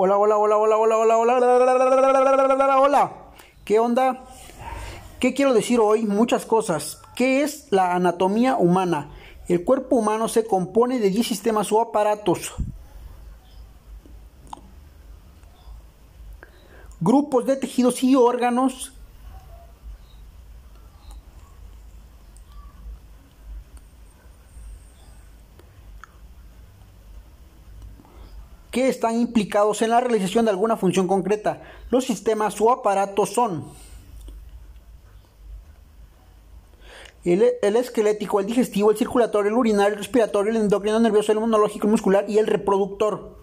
Hola, hola, hola, hola, hola, hola, hola, hola, hola. ¿Qué onda? ¿Qué quiero decir hoy? Muchas cosas. ¿Qué es la anatomía humana? El cuerpo humano se compone de 10 sistemas o aparatos. Grupos de tejidos y órganos que están implicados en la realización de alguna función concreta. Los sistemas o aparatos son el, esquelético, el digestivo, el circulatorio, el urinario, el respiratorio, el endocrino, nervioso, el inmunológico, el muscular y el reproductor.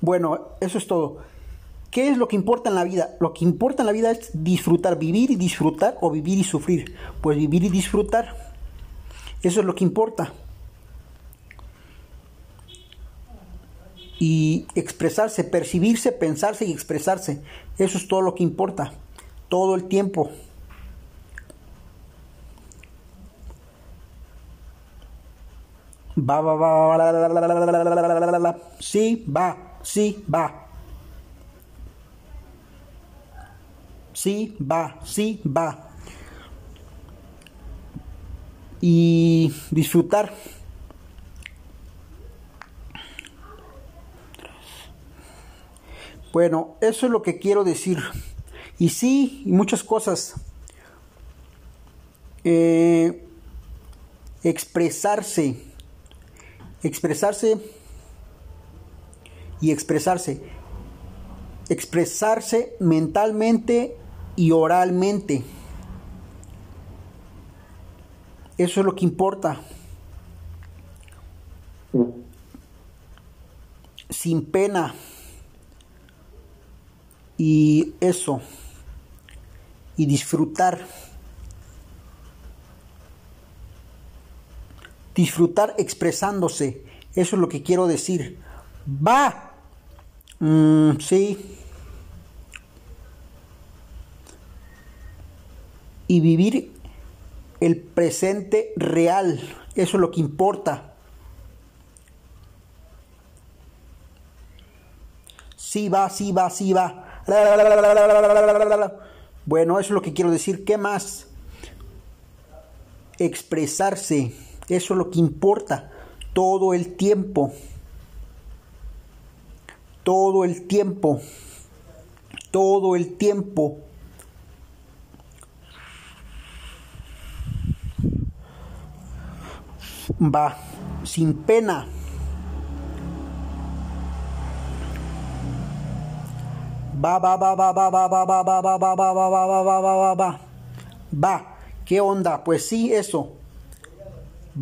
Bueno, eso es todo. ¿Qué es lo que importa en la vida? Lo que importa en la vida es disfrutar, vivir y disfrutar o vivir y sufrir. Pues vivir y disfrutar. Eso es lo que importa. Y expresarse, percibirse, pensarse y expresarse. Eso es todo lo que importa. Todo el tiempo. Va, va, va, va, va, sí, va, sí, va. Sí, va, sí, va. Y disfrutar. Bueno, eso es lo que quiero decir. Y sí, muchas cosas. Eh, expresarse. Expresarse y expresarse. Expresarse mentalmente y oralmente. Eso es lo que importa. Sin pena. Y eso. Y disfrutar. Disfrutar expresándose. Eso es lo que quiero decir. Va. Mm, sí. Y vivir el presente real. Eso es lo que importa. Sí va, sí va, sí va. Bueno, eso es lo que quiero decir. ¿Qué más? Expresarse. Eso es lo que importa. Todo el tiempo. Todo el tiempo. Todo el tiempo. Va sin pena. Va, va, va, va, va, va, va, va, va, va, va, va, va, va, va, va, va, va, va. ¿Qué onda? Pues sí, eso.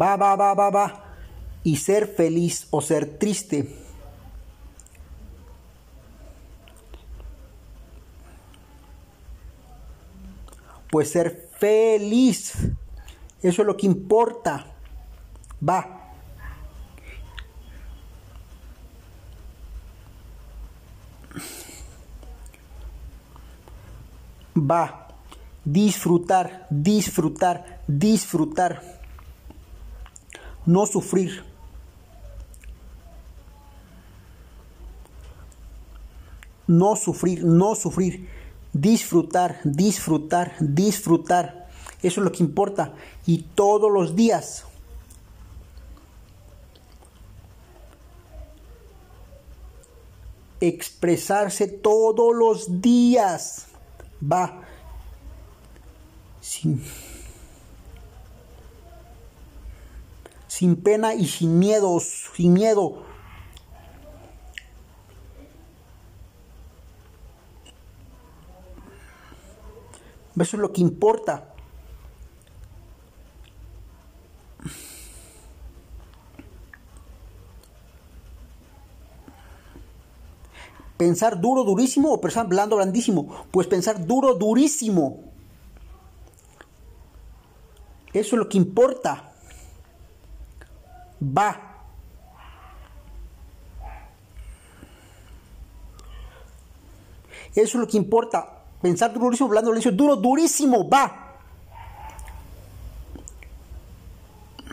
Va, va, va, va, va. Y ser feliz o ser triste. Pues ser feliz. Eso es lo que importa. Va. Va. Disfrutar, disfrutar, disfrutar. No sufrir. No sufrir, no sufrir. Disfrutar, disfrutar, disfrutar. Eso es lo que importa. Y todos los días expresarse todos los días. Va. Sin, sin pena y sin miedos, sin miedo. Eso es lo que importa. Pensar duro, durísimo o pensar blando, blandísimo. Pues pensar duro, durísimo. Eso es lo que importa. Va. Eso es lo que importa. Pensar duro, durísimo, blando, blandísimo. Duro, durísimo. Va.